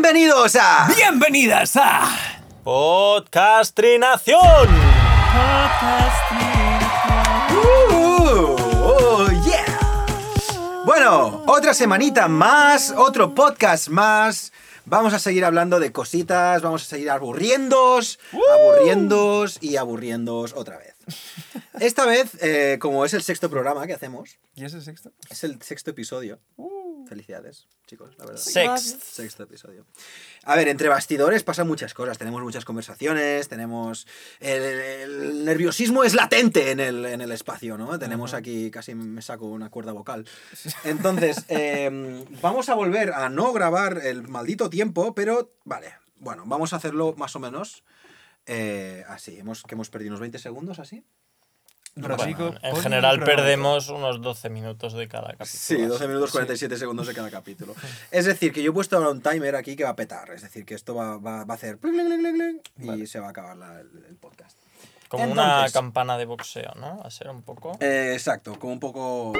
Bienvenidos a. Bienvenidas a Podcastrinación. Uh, oh, yeah. Bueno, otra semanita más, otro podcast más. Vamos a seguir hablando de cositas, vamos a seguir aburriéndos, aburriéndos y aburriéndos otra vez. Esta vez, eh, como es el sexto programa que hacemos, ¿Y es el sexto? es el sexto episodio. Felicidades, chicos, la verdad. Sext. Sexto episodio. A ver, entre bastidores pasan muchas cosas. Tenemos muchas conversaciones, tenemos. El, el nerviosismo es latente en el, en el espacio, ¿no? Tenemos aquí, casi me saco una cuerda vocal. Entonces, eh, vamos a volver a no grabar el maldito tiempo, pero vale. Bueno, vamos a hacerlo más o menos eh, así. Hemos, que hemos perdido unos 20 segundos así. Bueno, en general perdemos unos 12 minutos de cada capítulo. Sí, 12 minutos 47 segundos de cada capítulo. Es decir, que yo he puesto ahora un timer aquí que va a petar. Es decir, que esto va, va- va a hacer y se va a acabar la- el, el podcast. Como una campana de boxeo, ¿no? A ser un poco. Eh, exacto, como un poco...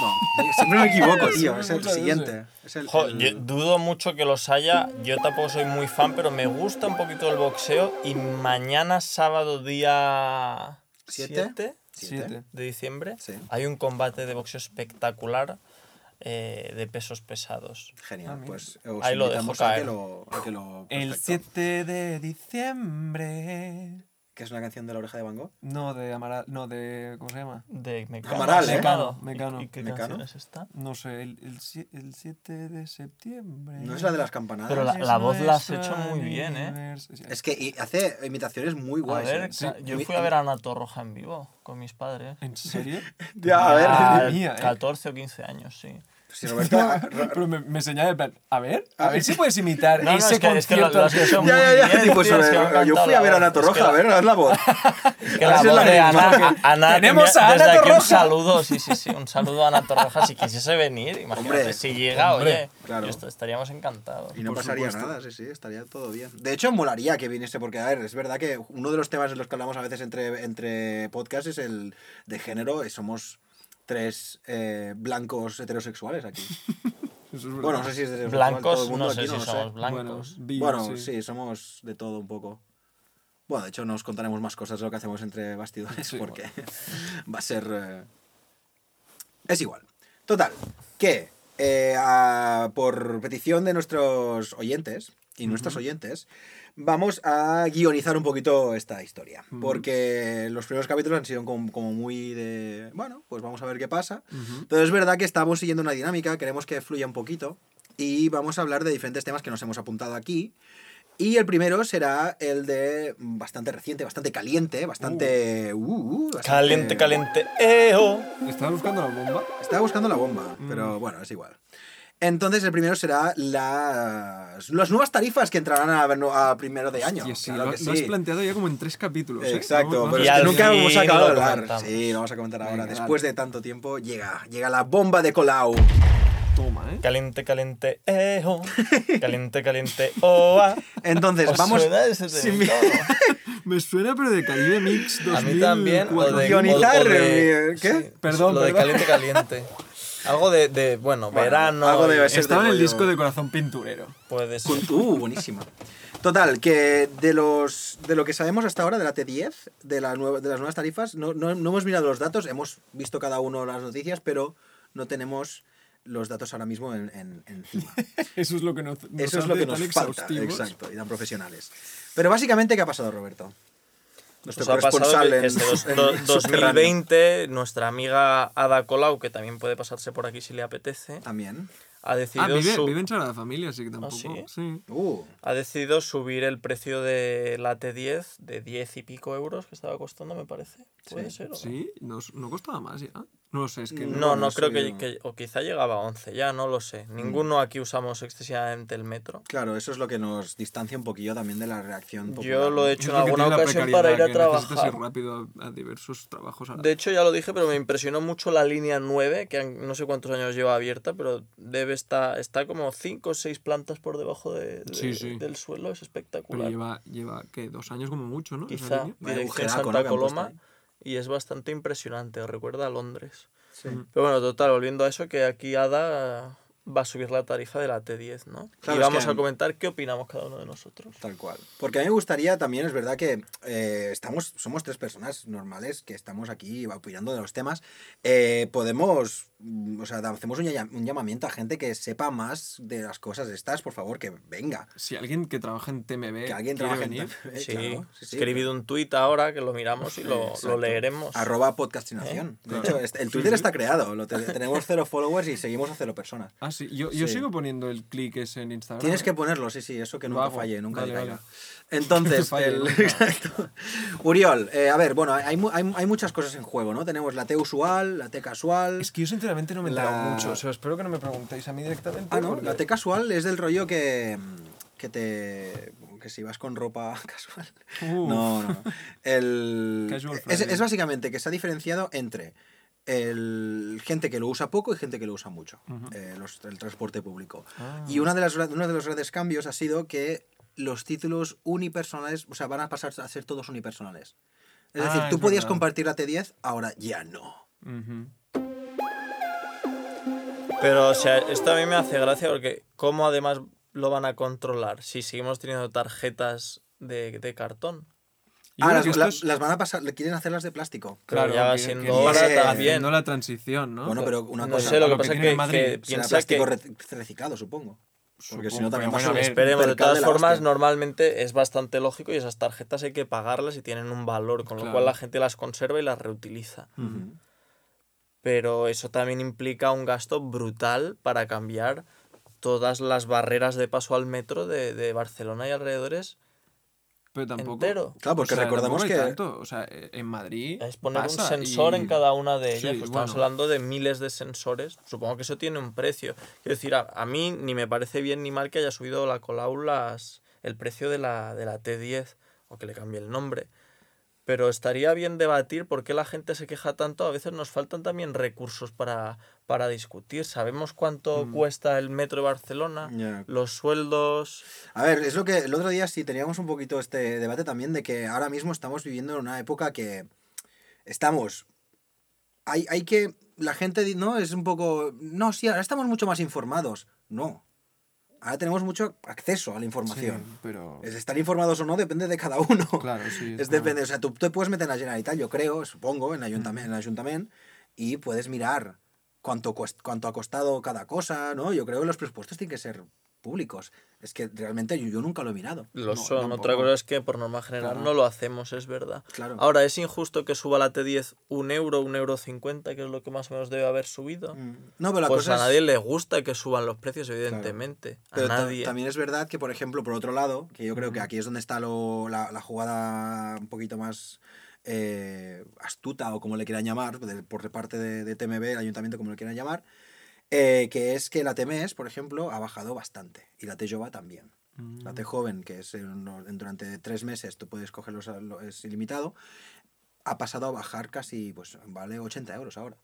No, siempre me equivoco, tío. Es el siguiente. Es el, Jo, el- yo dudo mucho que los haya. Yo tampoco soy muy fan, pero me gusta un poquito el boxeo. Y mañana, sábado, día. ¿Siete? 7 Siete. de diciembre, Sí. hay un combate de boxeo espectacular eh, de pesos pesados. Genial, Ah, pues os Ahí lo dejo a que caer. lo, a que lo- El perfecto. 7 de diciembre. Que es una canción de la oreja de Van Gogh. No, de Amaral. No, de. ¿Cómo se llama? De Mecano. Amaral, ¿eh? Mecano. Mecano. ¿Y, y qué Mecano. canción es esta? No sé, el, el, el 7 de septiembre. No es la de las campanadas. Pero la- la voz la has hecho muy bien, ¿eh? Es que y hace imitaciones muy A guays. ver, ¿eh? ca- yo Imi- fui a ver a Ana Torroja en vivo con mis padres. ¿En serio? Ya, a ver. Madre mía, ¿eh? 14 o 15 años, sí. Si Roberto, Pero me, me señala en plan, a ver, a ver si puedes imitar No, no, ese es que- es que lo- concierto. lo has hecho muy Ya, ya, ya, bien, tipo, tío, es que me ha yo fui a ver a Ana Torroja, la- a ver, haz la voz. Es que la voz la de. Ana, Ana Tenemos a Ana desde aquí un Torroja. saludo, sí, sí, sí, un saludo a Ana Torroja si quisiese venir, imagínate, Hombre, si llega, hombre, oye, claro. estaríamos encantados. Y no pasaría supuesto. nada, sí, sí, estaría todo bien. De hecho, molaría que viniese, porque, a ver, es verdad que uno de los temas en los que hablamos a veces entre, entre podcasts es el de género, y somos tres eh, blancos heterosexuales aquí. Eso es verdad. Bueno, no sé si es todo Blancos, el mundo no aquí, sé si somos blancos. Bueno, sí. somos de todo un poco. Bueno, de hecho, nos contaremos más cosas de lo que hacemos entre bastidores, Sí, porque va a ser. eh, Es igual. Total, que eh, a- por petición de nuestros oyentes y nuestras oyentes, vamos a guionizar un poquito esta historia. Ujú. Porque los primeros capítulos han sido como, como muy de. Bueno, pues vamos a ver qué pasa. Ujú. Entonces es verdad que estamos siguiendo una dinámica, queremos que fluya un poquito y vamos a hablar de diferentes temas que nos hemos apuntado aquí. Y el primero será el de bastante reciente, bastante caliente, bastante... uh, uh, bastante- Caliente, caliente, eo. ¿Estaba buscando la bomba? Estaba buscando la bomba, pero bueno, es igual. Entonces el primero será las, las nuevas tarifas que entrarán a, a primero de año. Hostia, sí, Claro lo, que lo has planteado ya como en tres capítulos. ¿eh? Exacto, pero Y es que al nunca hemos acabado de hablar. comentamos. Sí, lo vamos a comentar ahora. Venga, Después de tanto tiempo llega, llega la bomba de Colau. Toma, ¿eh? Caliente, caliente, eo. Caliente, caliente, oa. Entonces, ¿Os vamos... suena ese Sí, temito? Me suena, pero de Caribe Mix 2004. A mí también. O de, Guionizar, o de- eh, ¿qué? sí, Perdón, Lo de caliente, caliente. Algo de, de bueno, Bueno, verano. algo debe y- ser. Estaba en el rollo- disco de Corazón Pinturero. Puede ser. Uh, buenísima. Total, que de los de lo que sabemos hasta ahora de la T10, de, la nueva- de las nuevas tarifas, no, no- no hemos mirado los datos, hemos visto cada uno las noticias, pero no tenemos los datos ahora mismo en, en- encima. Eso es lo que nos, nos Eso es lo que nos falta, exacto, y tan profesionales. Pero básicamente, ¿qué ha pasado, Roberto? Nuestro Nos ha pasado corresponsal en, este dos- en do- subterráneo. 2020, nuestra amiga Ada Colau, que también puede pasarse por aquí si le apetece, También. ha Ah, decidido, vive, su- vive en Sagrada Familia, así que tampoco. ¿sí? sí. Uh, ha decidido subir el precio de la T10 de 10 y pico euros que estaba costando, me parece. ¿Puede Sí. ser? o? Sí, no, no costaba más ya. No lo sé, es que No, No, creo que, que- O quizá llegaba a 11, ya no lo sé. Ninguno aquí usamos excesivamente el metro. claro, eso es lo que nos distancia un poquillo también de la reacción popular. Yo lo he hecho en alguna ocasión para ir a trabajar. ir rápido a, a diversos trabajos. a la De hecho, ya lo dije, pero me impresionó mucho la línea 9, que no sé cuántos años lleva abierta, pero debe estar, está como 5 o 6 plantas por debajo de, de- Sí, sí. del suelo, es Pero espectacular. lleva, lleva, ¿qué? Dos años como mucho, ¿no? Quizá. Santa Coloma, ahí. Y es bastante impresionante, recuerda a Londres. Sí. Pero bueno, total, volviendo a eso, que aquí Ada va a subir la tarifa de la T10, ¿no? Claro, y vamos que- a comentar qué opinamos cada uno de nosotros. Tal cual. Porque a mí me gustaría también, es verdad que eh, estamos, somos tres personas normales que estamos aquí opinando de los temas. Eh, podemos, o sea, hacemos un, llam- un llamamiento a gente que sepa más de las cosas estas, por favor, que venga. Si alguien que trabaja en TMB Que alguien quiere trabaje en Eh, Sí, claro, sí, sí. he escribido un tuit ahora que lo miramos y lo, lo leeremos. Arroba podcastinación. De Claro. hecho, el Twitter está creado. Lo te- tenemos cero followers y seguimos a cero personas. Ah, sí. Yo, yo Sí. sigo poniendo el clic ese en Instagram. Tienes ¿eh? que ponerlo, sí, sí, eso que Lo nunca hago. falle, nunca Vale, caiga. vale. Entonces, Falle el- nunca. exacto. Uriol, eh, a ver, bueno, hay, hay, hay muchas cosas en juego, ¿no? Tenemos la T usual, la T casual. Es que yo sinceramente no me he La- mucho. O sea, espero que no me preguntéis a mí directamente. Ah, no, porque- la T casual es del rollo que, que te. que si vas con ropa casual. Uf. No, no. El, es, es básicamente que se ha diferenciado entre el, gente que lo usa poco y gente que lo usa mucho, eh, los- el transporte público. Ah. Y una de las, uno de los grandes cambios ha sido que los títulos unipersonales, o sea, van a pasar a ser todos unipersonales. Es Ah, decir, tú es podías verdad. compartir la T10, ahora ya no. Ujú. Pero, o sea, esto a mí me hace gracia porque ¿cómo además lo van a controlar si seguimos teniendo tarjetas de, de cartón? Ah, las, la- las van a pasar, le quieren hacerlas de plástico. Pero ya va siendo que- hora que- también. haciendo la transición, ¿no? Bueno, pero una no cosa. sé, lo que lo que pasa es que, Madrid que piensa plástico que... re- reciclado, supongo. Porque si no, también pasa bueno, un a ver, Esperemos, de todas la formas, hostia. normalmente es bastante lógico y esas tarjetas hay que pagarlas y tienen un valor, con lo Claro. cual la gente las conserva y las reutiliza. Ujú. Pero eso también implica un gasto brutal para cambiar todas las barreras de paso al metro de, de Barcelona y alrededores pero tampoco. entero. Claro, porque o sea, hay que. tanto. O sea, eh, en Madrid. Es poner pasa un sensor y- en cada una de ellas. Sí, pues estamos bueno. hablando de miles de sensores. Supongo que eso tiene un precio. Quiero decir, a, a mí ni me parece bien ni mal que haya subido la Colau las- el precio de la, de la T10 o que le cambie el nombre. Pero estaría bien debatir por qué la gente se queja tanto. A veces nos faltan también recursos para, para discutir. ¿Sabemos cuánto Mm. cuesta el metro de Barcelona? Los sueldos. A ver, es lo que el otro día sí teníamos un poquito este debate también de que ahora mismo estamos viviendo en una época que estamos. Hay, hay que. La gente, ¿no? Es un poco. No, sí, ahora estamos mucho más informados. No. Ahora tenemos mucho acceso a la información. Sí, pero. Es estar informados o no depende de cada uno. Claro, sí. Es como- depende, o sea, tú te puedes meter en la Generalitat, yo creo, supongo, en el ayuntamiento, en el ayuntamiento y puedes mirar cuánto, cuánto ha costado cada cosa, ¿no? Yo creo que los presupuestos tienen que ser públicos. Es que realmente yo, yo nunca lo he mirado. Lo No, son. tampoco. Otra cosa es que por norma general Claro. no lo hacemos, es verdad. Claro. Ahora, ¿es injusto que suba la T10 un euro, un euro cincuenta, que es lo que más o menos debe haber subido? Mm. No, pero la Pues cosa a es- nadie le gusta que suban los precios, evidentemente. Pero a nadie. también es verdad que, por ejemplo, por otro lado, que yo creo que aquí es donde está lo- la, la jugada un poquito más eh, astuta o como le quieran llamar, por parte de, de TMB, el ayuntamiento como le quieran llamar, eh, que es que la TMS, por ejemplo, ha bajado bastante y la T-Jova también. Mm. La T joven, que es en durante tres meses tú puedes cogerlos, es ilimitado, ha pasado a bajar casi, pues vale 80 euros ahora,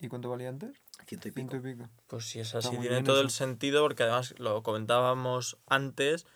¿Y cuánto valía antes? ciento y pico. Ciento y pico. Pues si es así, muy tiene bien todo el eso. sentido, porque además lo comentábamos antes.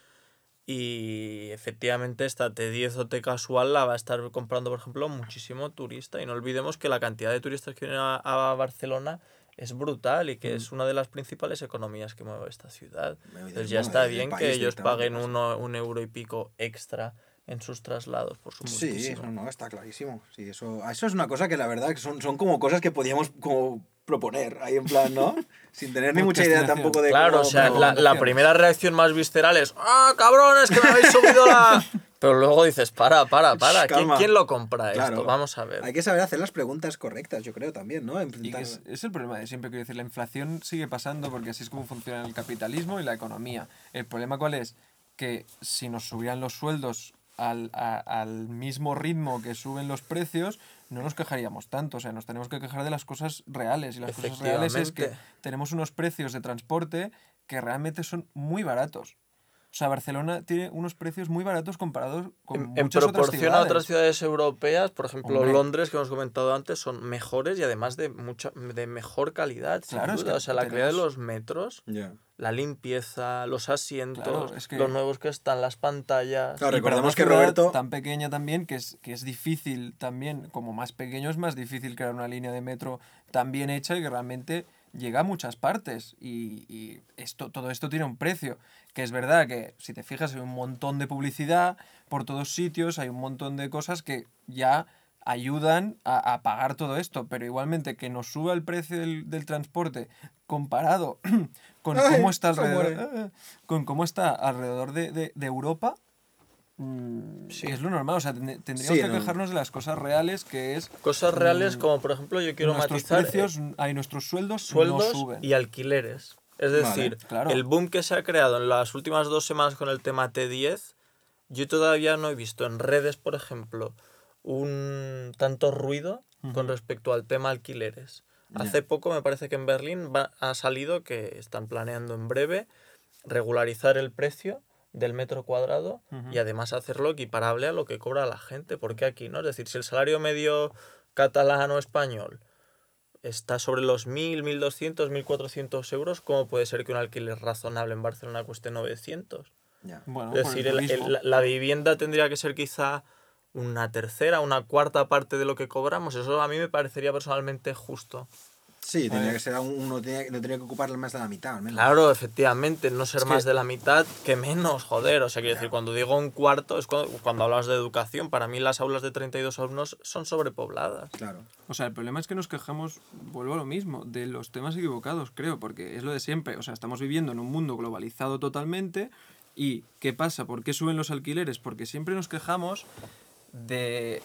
Y efectivamente esta T10 o T casual la va a estar comprando, por ejemplo, muchísimo turista. Y no olvidemos que la cantidad de turistas que vienen a, a Barcelona es brutal y que Mm. es una de las principales economías que mueve esta ciudad. Entonces ya está bien que ellos paguen uno, un euro y pico extra en sus traslados, por Sí, supuesto. no, no, está clarísimo. Sí, eso, eso es una cosa que la verdad son, son como cosas que podíamos como proponer ahí en plan, ¿no? Sin tener ni mucha idea tampoco de Claro, cómo- o sea, cómo- la, la primera reacción más visceral es ¡Ah, cabrones, que me habéis subido la...! Pero luego dices, para, para, para, ¿quién, quién lo compra Claro. esto? Vamos a ver. Hay que saber hacer las preguntas correctas, yo creo también, ¿no? Es, es el problema de siempre, quiero decir, la inflación sigue pasando porque así es como funciona el capitalismo y la economía. El problema cuál es? Que si nos subieran los sueldos al, a- al mismo ritmo que suben los precios, no nos quejaríamos tanto. O sea, nos tenemos que quejar de las cosas reales. Y las cosas reales es que tenemos unos precios de transporte que realmente son muy baratos. O sea, Barcelona tiene unos precios muy baratos comparados con En, en muchas otras proporción a ciudades. otras ciudades europeas, por ejemplo Hombre. Londres, que hemos comentado antes, son mejores y además de mucha de mejor calidad, sin Claro, es duda. que O sea, la calidad de los metros, la limpieza, los asientos, Claro, es que- los nuevos que están, las pantallas. Claro, recordemos que Roberto- tan pequeña también que es que es difícil también como más pequeño es más difícil crear una línea de metro tan bien hecha y que realmente llega a muchas partes y, y esto, todo esto tiene un precio. Que es verdad que si te fijas hay un montón de publicidad por todos sitios, hay un montón de cosas que ya ayudan a, a pagar todo esto, pero igualmente que nos suba el precio del, del transporte comparado con Ay, cómo está alrededor, con cómo está alrededor de, de- de Europa, mm, es lo normal. O sea, ten- tendríamos Sí, que no. quejarnos de las cosas reales, que es Cosas reales Mm, como por ejemplo yo quiero nuestros matizar eh, precios, hay nuestros sueldos, sueldos no suben. y alquileres. Es Vale, decir, claro. el boom que se ha creado en las últimas dos semanas con el tema T10, yo todavía no he visto en redes, por ejemplo, un tanto ruido con respecto al tema alquileres. Hace poco me parece que en Berlín va- ha salido que están planeando en breve regularizar el precio del metro cuadrado y además hacerlo equiparable a lo que cobra la gente. porque aquí no? Es decir, si el salario medio catalán o español está sobre los 1.000, 1.200, 1.400 euros, ¿cómo puede ser que un alquiler razonable en Barcelona cueste 900? Ya. Bueno, es decir, el el- el- turismo. la, la vivienda tendría que ser quizá una tercera, una cuarta parte de lo que cobramos. Eso a mí me parecería personalmente justo. Sí, tendría ver. que ser un- uno tenía, no tenía que ocupar más de la mitad, al menos. Claro, efectivamente, no ser Es que- más de la mitad que menos, joder. O sea, quiero decir, cuando digo un cuarto, es cuando, cuando hablas de educación. Para mí las aulas de 32 alumnos son sobrepobladas. Claro. O sea, el problema es que nos quejamos, vuelvo a lo mismo, de los temas equivocados, creo, porque es lo de siempre. O sea, estamos viviendo en un mundo globalizado totalmente. ¿Y qué pasa? ¿Por qué suben los alquileres? Porque siempre nos quejamos de.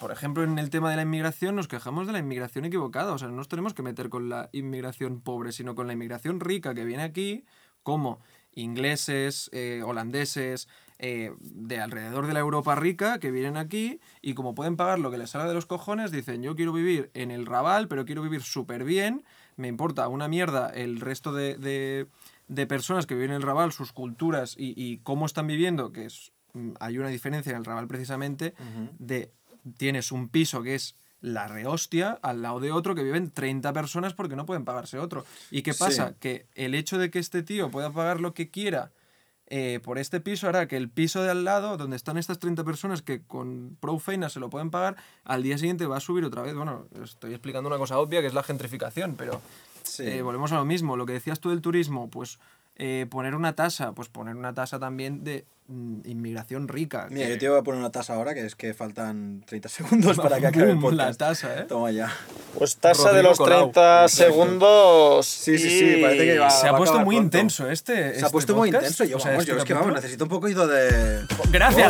Por ejemplo, en el tema de la inmigración, nos quejamos de la inmigración equivocada. O sea, no nos tenemos que meter con la inmigración pobre, sino con la inmigración rica que viene aquí, como ingleses, eh, holandeses, eh, de alrededor de la Europa rica, que vienen aquí y como pueden pagar lo que les salga de los cojones, dicen, yo quiero vivir en el Raval, pero quiero vivir súper bien, me importa una mierda el resto de, de- de personas que viven en el Raval, sus culturas y, y cómo están viviendo, que es, mm, hay una diferencia en el Raval precisamente, de tienes un piso que es la rehostia al lado de otro que viven 30 personas porque no pueden pagarse otro. ¿Y qué Sí. pasa? Que el hecho de que este tío pueda pagar lo que quiera eh, por este piso hará que el piso de al lado, donde están estas 30 personas que con pro feina se lo pueden pagar, al día siguiente va a subir otra vez. Bueno, estoy explicando una cosa obvia que es la gentrificación, pero Sí. eh, volvemos a lo mismo. Lo que decías tú del turismo, pues eh, poner una tasa, pues poner una tasa también de mm, inmigración rica. Mira, que- yo te voy a poner una tasa ahora, que es que faltan 30 segundos para que acabe el Boom, la podcast. tasa, ¿eh? Toma ya. Pues tasa de los Colau. 30 Exacto. segundos. Sí, sí, sí, parece que va- Se ha va puesto muy pronto. intenso este. Se ha este puesto muy podcast. intenso. Yo, O sea, vamos, este yo es que vamos, necesito un poquito de... Gracias.